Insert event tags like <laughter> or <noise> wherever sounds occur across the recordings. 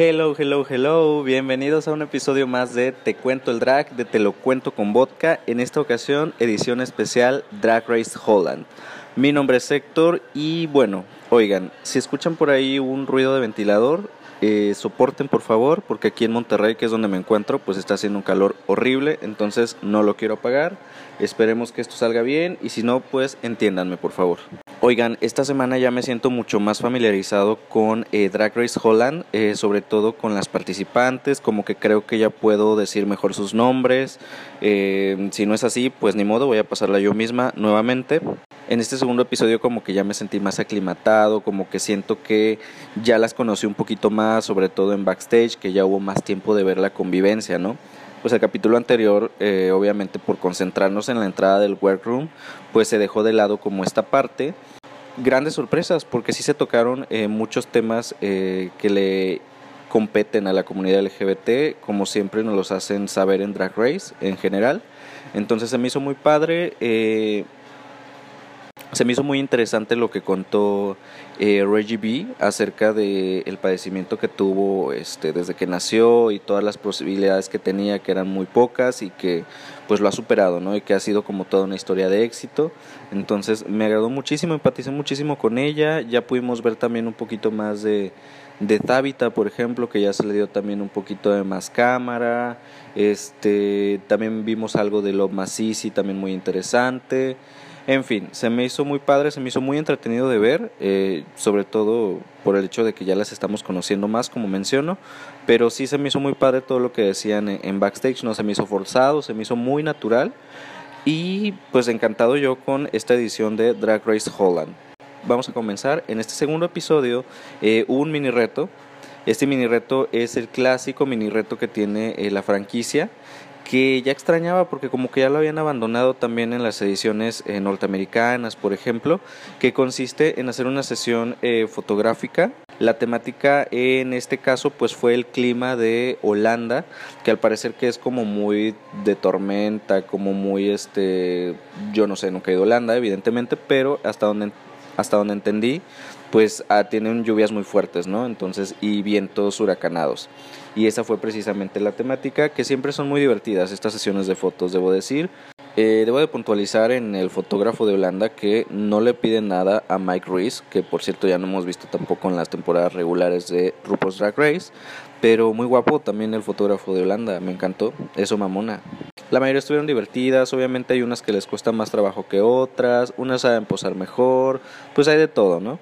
Hello, hello, hello. Bienvenidos a un episodio más de Te Cuento el Drag, de Te lo Cuento con Vodka. En esta ocasión, edición especial Drag Race Holland. Mi nombre es Héctor y bueno, oigan, si escuchan por ahí un ruido de ventilador, eh, soporten por favor, porque aquí en Monterrey, que es donde me encuentro, pues está haciendo un calor horrible, entonces no lo quiero apagar. Esperemos que esto salga bien y si no, pues entiéndanme por favor. Oigan, esta semana ya me siento mucho más familiarizado con eh, Drag Race Holland, eh, sobre todo con las participantes, como que creo que ya puedo decir mejor sus nombres. Eh, si no es así, pues ni modo, voy a pasarla yo misma nuevamente. En este segundo episodio como que ya me sentí más aclimatado, como que siento que ya las conocí un poquito más, sobre todo en backstage, que ya hubo más tiempo de ver la convivencia, ¿no? Pues el capítulo anterior, eh, obviamente por concentrarnos en la entrada del workroom, pues se dejó de lado como esta parte. Grandes sorpresas, porque sí se tocaron eh, muchos temas eh, que le competen a la comunidad LGBT, como siempre nos los hacen saber en Drag Race en general. Entonces se me hizo muy padre. Se me hizo muy interesante lo que contó eh, Reggie B acerca del el padecimiento que tuvo este, desde que nació y todas las posibilidades que tenía, que eran muy pocas y que pues lo ha superado, ¿no? Y que ha sido como toda una historia de éxito. Entonces me agradó muchísimo, empaticé muchísimo con ella. Ya pudimos ver también un poquito más de, de por ejemplo, que ya se le dio también un poquito de más cámara. Este, también vimos algo de Love Massisi, también muy interesante. En fin, se me hizo muy padre, se me hizo muy entretenido de ver, eh, sobre todo por el hecho de que ya las estamos conociendo más, como menciono, pero sí se me hizo muy padre todo lo que decían en, backstage, no se me hizo forzado, se me hizo muy natural y pues encantado yo con esta edición de Drag Race Holland. Vamos a comenzar en este segundo episodio eh, un mini reto. Este mini reto es el clásico mini reto que tiene eh, la franquicia que ya extrañaba porque como que ya lo habían abandonado también en las ediciones eh, norteamericanas, por ejemplo, que consiste en hacer una sesión eh, fotográfica. La temática en este caso pues fue el clima de Holanda, que al parecer que es como muy de tormenta, como muy este, yo no sé, nunca he ido a Holanda evidentemente, pero hasta donde hasta donde entendí, pues ah, tienen lluvias muy fuertes, ¿no? Entonces, y vientos huracanados. Y esa fue precisamente la temática, que siempre son muy divertidas estas sesiones de fotos, debo decir. Eh, debo de puntualizar en el fotógrafo de Holanda que no le piden nada a Mike Reese, que por cierto ya no hemos visto tampoco en las temporadas regulares de RuPaul's Drag Race, pero muy guapo también el fotógrafo de Holanda, me encantó, eso mamona. La mayoría estuvieron divertidas, obviamente hay unas que les cuesta más trabajo que otras, unas saben posar mejor, pues hay de todo, ¿no?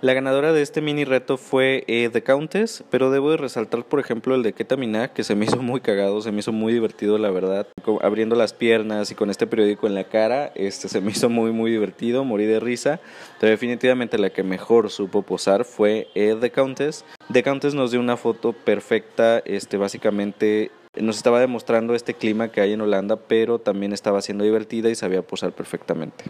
La ganadora de este mini reto fue eh, The Countess, pero debo de resaltar, por ejemplo, el de Ketamina, que se me <laughs> hizo muy cagado, se me hizo muy divertido, la verdad. Abriendo las piernas y con este periódico en la cara, este se me <laughs> hizo muy, muy divertido, morí de risa. Pero definitivamente la que mejor supo posar fue eh, The Countess. The Countess nos dio una foto perfecta, este, básicamente nos estaba demostrando este clima que hay en Holanda, pero también estaba siendo divertida y sabía posar perfectamente.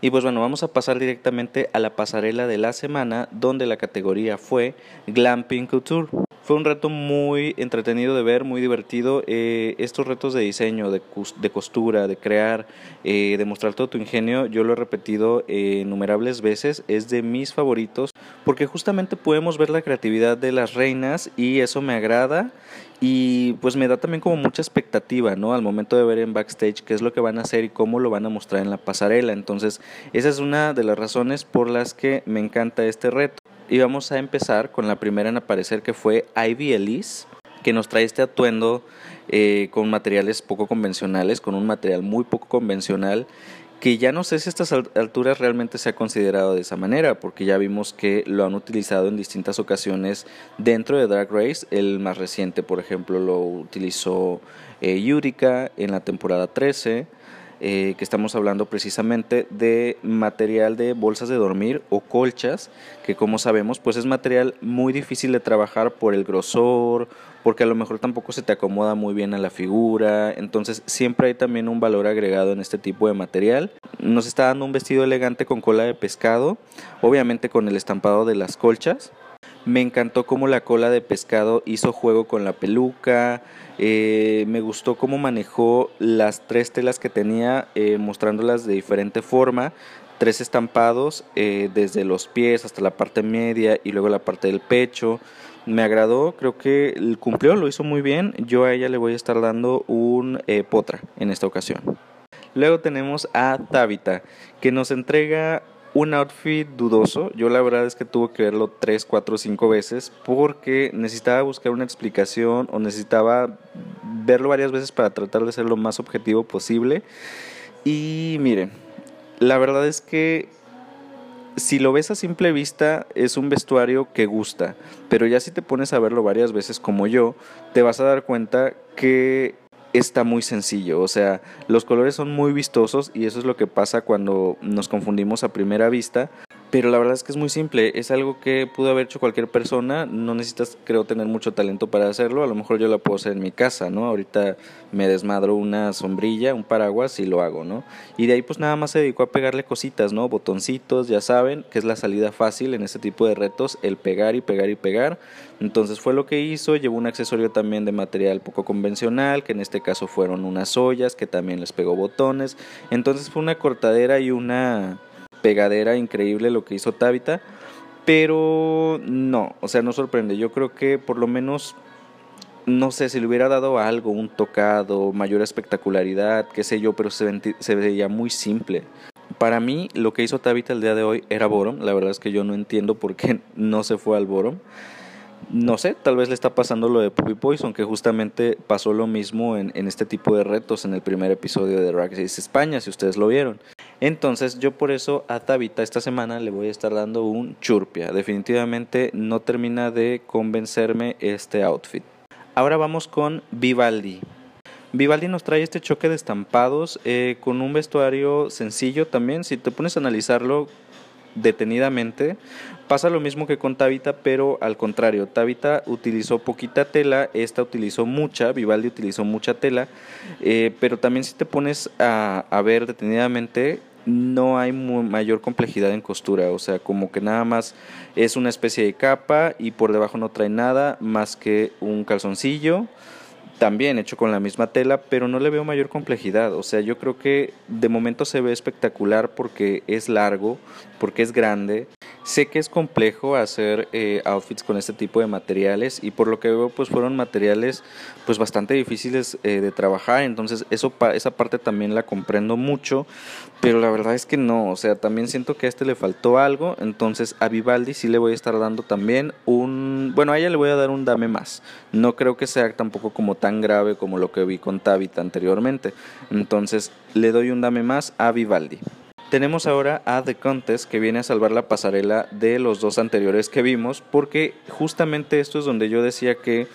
Y pues bueno, vamos a pasar directamente a la pasarela de la semana, donde la categoría fue Glamping Couture. Fue un reto muy entretenido de ver, muy divertido. Eh, estos retos de diseño, de, costura, de crear, eh, de mostrar todo tu ingenio, yo lo he repetido eh, innumerables veces, es de mis favoritos, porque justamente podemos ver la creatividad de las reinas y eso me agrada y pues me da también como mucha expectativa, ¿no? Al momento de ver en backstage qué es lo que van a hacer y cómo lo van a mostrar en la pasarela. Entonces, esa es una de las razones por las que me encanta este reto. Y vamos a empezar con la primera en aparecer que fue Ivy Elise, que nos trae este atuendo eh, con materiales poco convencionales, con un material muy poco convencional que ya no sé si a estas alturas realmente se ha considerado de esa manera, porque ya vimos que lo han utilizado en distintas ocasiones dentro de Drag Race. El más reciente, por ejemplo, lo utilizó eh, Yurika en la temporada 13. Eh, que estamos hablando precisamente de material de bolsas de dormir o colchas, que como sabemos pues es material muy difícil de trabajar por el grosor, porque a lo mejor tampoco se te acomoda muy bien a la figura, entonces siempre hay también un valor agregado en este tipo de material. Nos está dando un vestido elegante con cola de pescado, obviamente con el estampado de las colchas. Me encantó cómo la cola de pescado hizo juego con la peluca, eh, me gustó cómo manejó las tres telas que tenía, eh, mostrándolas de diferente forma. Tres estampados, eh, desde los pies hasta la parte media y luego la parte del pecho. me agradó, creo que cumplió, lo hizo muy bien. Yo a ella le voy a estar dando un potra en esta ocasión. Luego tenemos a Tabitha, que nos entrega un outfit dudoso. Yo la verdad es que tuve que verlo 3, 4, 5 veces porque necesitaba buscar una explicación o necesitaba verlo varias veces para tratar de ser lo más objetivo posible. Y miren, la verdad es que si lo ves a simple vista, es un vestuario que gusta, pero ya si te pones a verlo varias veces como yo, te vas a dar cuenta que está muy sencillo, o sea, los colores son muy vistosos y eso es lo que pasa cuando nos confundimos a primera vista, pero la verdad es que es muy simple, es algo que pudo haber hecho cualquier persona, no necesitas creo tener mucho talento para hacerlo, a lo mejor yo lo puedo hacer en mi casa, ¿no? Ahorita me desmadro una sombrilla, un paraguas y lo hago, ¿no? Y de ahí pues nada más se dedicó a pegarle cositas, ¿no? Botoncitos, ya saben, que es la salida fácil en este tipo de retos, el pegar y pegar y pegar. Entonces fue lo que hizo, llevó un accesorio también de material poco convencional, que en este caso fueron unas ollas, que también les pegó botones. Entonces fue una cortadera y una pegadera increíble lo que hizo Tabitha, pero no, o sea, no sorprende. Yo creo que por lo menos, no sé, si le hubiera dado algo, un tocado, mayor espectacularidad, qué sé yo, pero se, veía muy simple. Para mí, lo que hizo Tabitha el día de hoy era Borom. La verdad es que yo no entiendo por qué <laughs> no se fue al Borom. No sé, tal vez le está pasando lo de Puppy Poison, que justamente pasó lo mismo en, en este tipo de retos en el primer episodio de Race España, si ustedes lo vieron. Entonces yo por eso a Tabita esta semana le voy a estar dando un churpia. Definitivamente no termina de convencerme este outfit. Ahora vamos con Vivaldi. Vivaldi nos trae este choque de estampados eh, con un vestuario sencillo también. Si te pones a analizarlo detenidamente, pasa lo mismo que con Tabita, pero al contrario. Tabita utilizó poquita tela, esta utilizó mucha, Vivaldi utilizó mucha tela, eh, pero también si te pones a, a ver detenidamente, no hay mayor complejidad en costura, o sea, como que nada más es una especie de capa y por debajo no trae nada más que un calzoncillo, también hecho con la misma tela, pero no le veo mayor complejidad, o sea, yo creo que de momento se ve espectacular porque es largo, porque es grande, Sé que es complejo hacer eh, outfits con este tipo de materiales y por lo que veo pues fueron materiales pues bastante difíciles eh, de trabajar, entonces eso esa parte también la comprendo mucho, pero la verdad es que no, o sea, también siento que a este le faltó algo, entonces a Vivaldi sí le voy a estar dando también un, bueno, a ella le voy a dar un dame más, no creo que sea tampoco como tan grave como lo que vi con Tabitha anteriormente, entonces le doy un dame más a Vivaldi. Tenemos ahora a The Contest que viene a salvar la pasarela de los dos anteriores que vimos porque justamente esto es donde yo decía que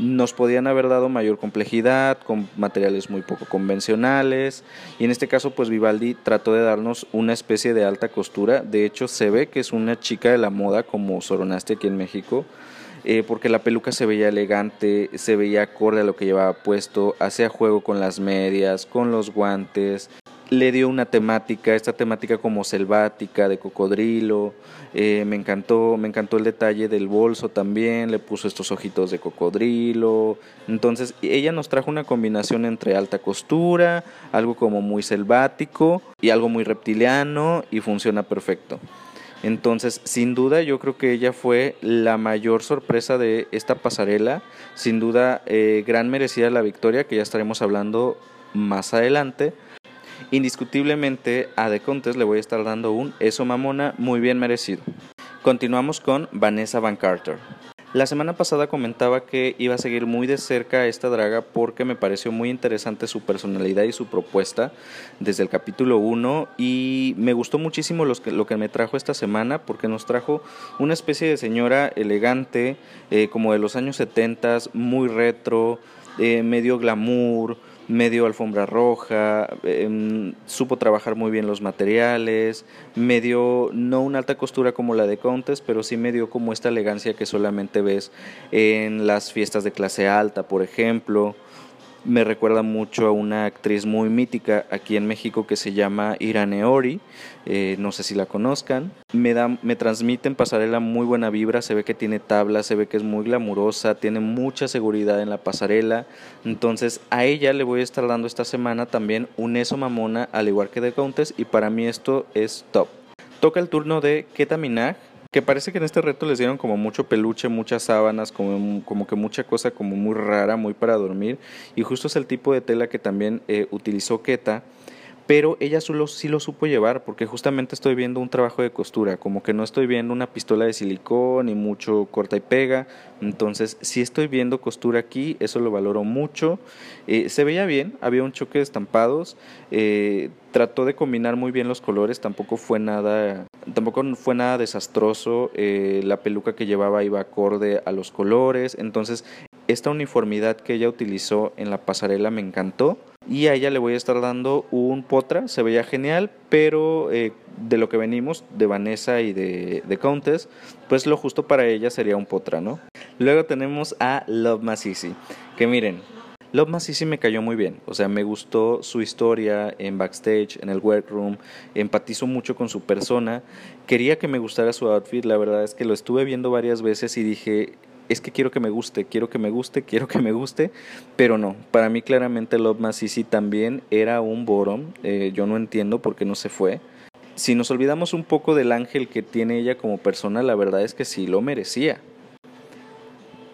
nos podían haber dado mayor complejidad con materiales muy poco convencionales y en este caso pues Vivaldi trató de darnos una especie de alta costura. De hecho se ve que es una chica de la moda como Soronaste aquí en México eh, porque la peluca se veía elegante, se veía acorde a lo que llevaba puesto, hacía juego con las medias, con los guantes, le dio una temática, esta temática como selvática, de cocodrilo, eh, me encantó, me encantó el detalle del bolso también, le puso estos ojitos de cocodrilo, entonces ella nos trajo una combinación entre alta costura, algo como muy selvático y algo muy reptiliano y funciona perfecto. Entonces, sin duda, yo creo que ella fue la mayor sorpresa de esta pasarela. Sin duda, eh, gran merecida la victoria, que ya estaremos hablando más adelante. Indiscutiblemente a The Contest le voy a estar dando un eso mamona muy bien merecido. Continuamos con Vanessa Van Carter. La semana pasada comentaba que iba a seguir muy de cerca a esta draga porque me pareció muy interesante su personalidad y su propuesta desde el capítulo 1 y me gustó muchísimo lo que me trajo esta semana porque nos trajo una especie de señora elegante eh, como de los años 70, muy retro, eh, medio glamour, medio alfombra roja, em, supo trabajar muy bien los materiales, medio no una alta costura como la de Contes, pero sí medio como esta elegancia que solamente ves en las fiestas de clase alta, por ejemplo me recuerda mucho a una actriz muy mítica aquí en México que se llama Irane Ori, eh, no sé si la conozcan. Me, da, me transmiten pasarela muy buena vibra, se ve que tiene tabla, se ve que es muy glamurosa, tiene mucha seguridad en la pasarela. Entonces a ella le voy a estar dando esta semana también un eso mamona, al igual que de Countess, y para mí esto es top. Toca el turno de Keta Minaj, que parece que en este reto les dieron como mucho peluche, muchas sábanas, como, como que mucha cosa como muy rara, muy para dormir. Y justo es el tipo de tela que también eh, utilizó Keta pero ella solo sí lo supo llevar porque justamente estoy viendo un trabajo de costura, como que no estoy viendo una pistola de silicón ni mucho corta y pega, entonces si estoy viendo costura aquí, eso lo valoro mucho, eh, se veía bien, había un choque de estampados, eh, trató de combinar muy bien los colores, tampoco fue nada, tampoco fue nada desastroso, eh, la peluca que llevaba iba acorde a los colores, entonces esta uniformidad que ella utilizó en la pasarela me encantó y a ella le voy a estar dando un potra, se veía genial, pero eh, de lo que venimos, de Vanessa y de, de, Countess, pues lo justo para ella sería un potra, ¿no? Luego tenemos a Love Masisi, que miren, Love Masisi me cayó muy bien, o sea, me gustó su historia en backstage, en el workroom, empatizo mucho con su persona, quería que me gustara su outfit, la verdad es que lo estuve viendo varias veces y dije, es que quiero que me guste, quiero que me guste, quiero que me guste, pero no, para mí claramente Love Masisi también era un bottom, eh, yo no entiendo por qué no se fue. Si nos olvidamos un poco del ángel que tiene ella como persona, la verdad es que sí lo merecía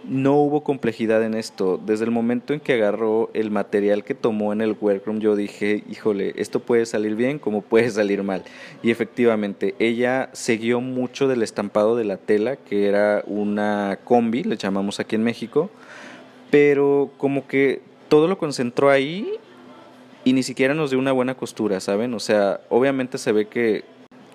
no hubo complejidad en esto. Desde el momento en que agarró el material que tomó en el workroom, yo dije, híjole, esto puede salir bien como puede salir mal. Y efectivamente, ella siguió mucho del estampado de la tela, que era una combi, le llamamos aquí en México, pero como que todo lo concentró ahí y ni siquiera nos dio una buena costura, ¿saben? O sea, obviamente se ve que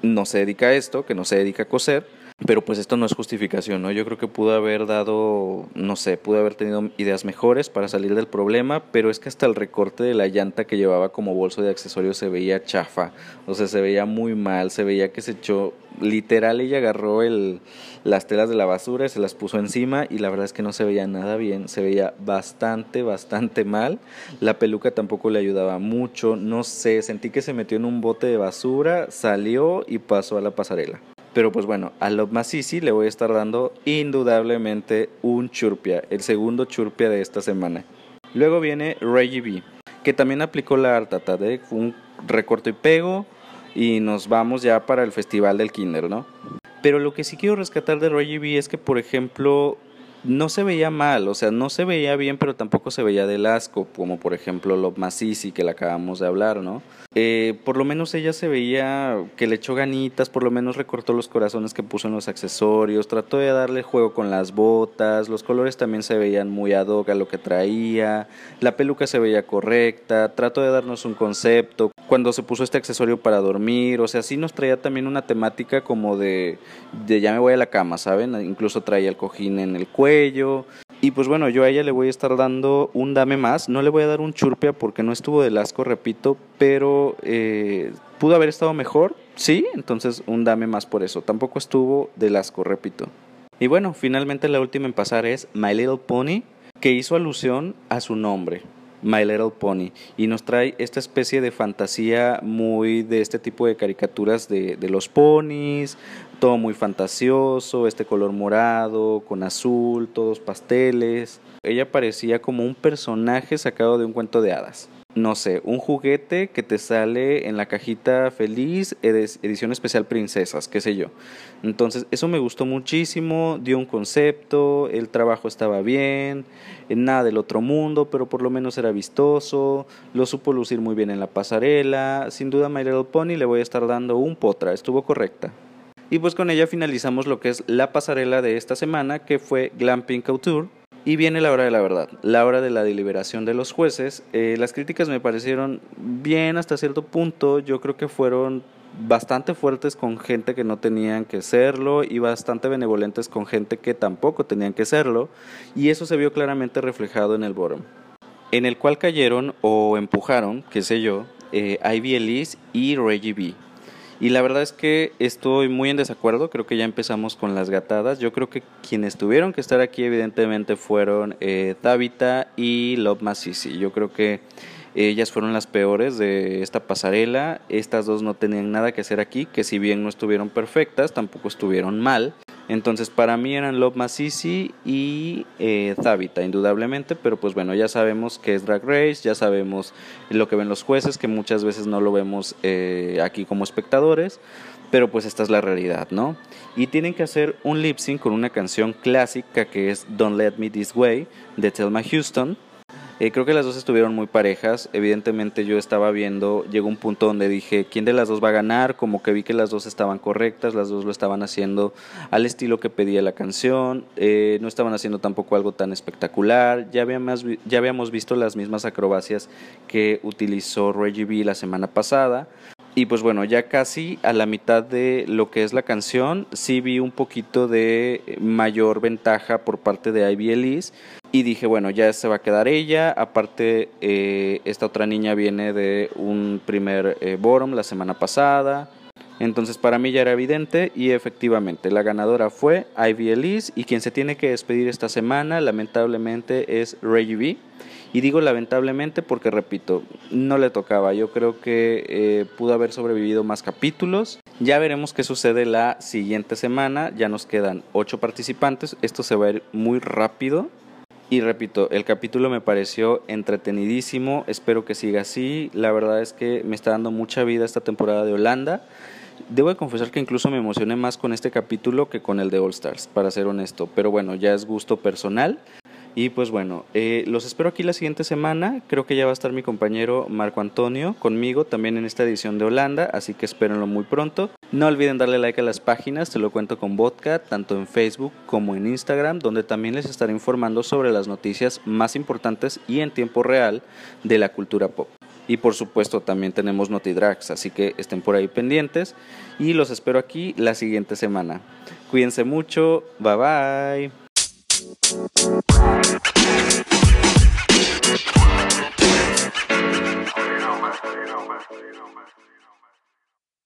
no se dedica a esto, que no se dedica a coser, pero pues esto no es justificación, ¿no? Yo creo que pudo haber dado, no sé, pudo haber tenido ideas mejores para salir del problema, pero es que hasta el recorte de la llanta que llevaba como bolso de accesorios se veía chafa, o sea, se veía muy mal, se veía que se echó, literal ella agarró las telas de la basura y se las puso encima y la verdad es que no se veía nada bien, se veía bastante, bastante mal, la peluca tampoco le ayudaba mucho, no sé, sentí que se metió en un bote de basura, salió y pasó a la pasarela. Pero pues bueno, a Love Masisi le voy a estar dando indudablemente un churpia, el segundo churpia de esta semana. Luego viene Reggie B, que también aplicó la Artata de un recorte y pego y nos vamos ya para el festival del Kinder, ¿no? Pero lo que sí quiero rescatar de Reggie B es que, por ejemplo, no se veía mal, o sea, no se veía bien, pero tampoco se veía del asco, como por ejemplo Love Masisi, que le acabamos de hablar, ¿no? Eh, por lo menos ella se veía que le echó ganitas, por lo menos recortó los corazones que puso en los accesorios, trató de darle juego con las botas, los colores también se veían muy ad hoc a lo que traía, la peluca se veía correcta, trató de darnos un concepto, cuando se puso este accesorio para dormir, o sea, sí nos traía también una temática como de, de ya me voy a la cama, ¿saben? Incluso traía el cojín en el cuello, y pues bueno, yo a ella le voy a estar dando un dame más. No le voy a dar un churpia porque no estuvo del asco, repito, pero eh, pudo haber estado mejor, sí, entonces un dame más por eso. Tampoco estuvo del asco, repito. Y bueno, finalmente la última en pasar es My Little Pony, que hizo alusión a su nombre. My Little Pony y nos trae esta especie de fantasía muy de este tipo de caricaturas de, de los ponis, todo muy fantasioso, este color morado con azul, todos pasteles. Ella parecía como un personaje sacado de un cuento de hadas. No sé, un juguete que te sale en la cajita feliz, edición especial princesas, qué sé yo. Entonces, eso me gustó muchísimo, dio un concepto, el trabajo estaba bien, nada del otro mundo, pero por lo menos era vistoso, lo supo lucir muy bien en la pasarela. Sin duda, My Little Pony le voy a estar dando un potra, estuvo correcta. Y pues con ella finalizamos lo que es la pasarela de esta semana, que fue Glamping Couture. Y viene la hora de la verdad, la hora de la deliberación de los jueces. Eh, las críticas me parecieron bien hasta cierto punto, yo creo que fueron bastante fuertes con gente que no tenían que serlo y bastante benevolentes con gente que tampoco tenían que serlo. Y eso se vio claramente reflejado en el bottom, en el cual cayeron o empujaron, qué sé yo, eh, Ivy Elise y Reggie B. Y la verdad es que estoy muy en desacuerdo, creo que ya empezamos con las gatadas. Yo creo que quienes tuvieron que estar aquí evidentemente fueron eh, y Love Masisi. Yo creo que ellas fueron las peores de esta pasarela. Estas dos no tenían nada que hacer aquí, que si bien no estuvieron perfectas, tampoco estuvieron mal. Entonces para mí eran Love Masisi y eh, indudablemente, pero pues bueno, ya sabemos que es Drag Race, ya sabemos lo que ven los jueces, que muchas veces no lo vemos eh, aquí como espectadores, pero pues esta es la realidad, ¿no? Y tienen que hacer un lip sync con una canción clásica que es Don't Let Me This Way de Thelma Houston. Eh, creo que las dos estuvieron muy parejas. Evidentemente yo estaba viendo, llegó un punto donde dije, ¿quién de las dos va a ganar? Como que vi que las dos estaban correctas, las dos lo estaban haciendo al estilo que pedía la canción, eh, no estaban haciendo tampoco algo tan espectacular. Ya habíamos, ya habíamos visto las mismas acrobacias que utilizó Reggie B la semana pasada. Y pues bueno, ya casi a la mitad de lo que es la canción, sí vi un poquito de mayor ventaja por parte de Ivy Elise. Y dije, bueno, ya se va a quedar ella. Aparte, eh, esta otra niña viene de un primer eh, la semana pasada. Entonces para mí ya era evidente y efectivamente la ganadora fue Ivy Elise y quien se tiene que despedir esta semana lamentablemente es Reggie B. Y digo lamentablemente porque, repito, no le tocaba. Yo creo que eh, pudo haber sobrevivido más capítulos. Ya veremos qué sucede la siguiente semana. Ya nos quedan ocho participantes. Esto se va a ir muy rápido. Y repito, el capítulo me pareció entretenidísimo. Espero que siga así. La verdad es que me está dando mucha vida esta temporada de Holanda. Debo de confesar que incluso me emocioné más con este capítulo que con el de All Stars, para ser honesto. Pero bueno, ya es gusto personal. Y pues bueno, eh, los espero aquí la siguiente semana. Creo que ya va a estar mi compañero Marco Antonio conmigo también en esta edición de Holanda, así que espérenlo muy pronto. No olviden darle like a las páginas, te lo cuento con Vodka, tanto en Facebook como en Instagram, donde también les estaré informando sobre las noticias más importantes y en tiempo real de la cultura pop. Y por supuesto también tenemos NotiDrags, así que estén por ahí pendientes y los espero aquí la siguiente semana. Cuídense mucho, bye bye. Thank you.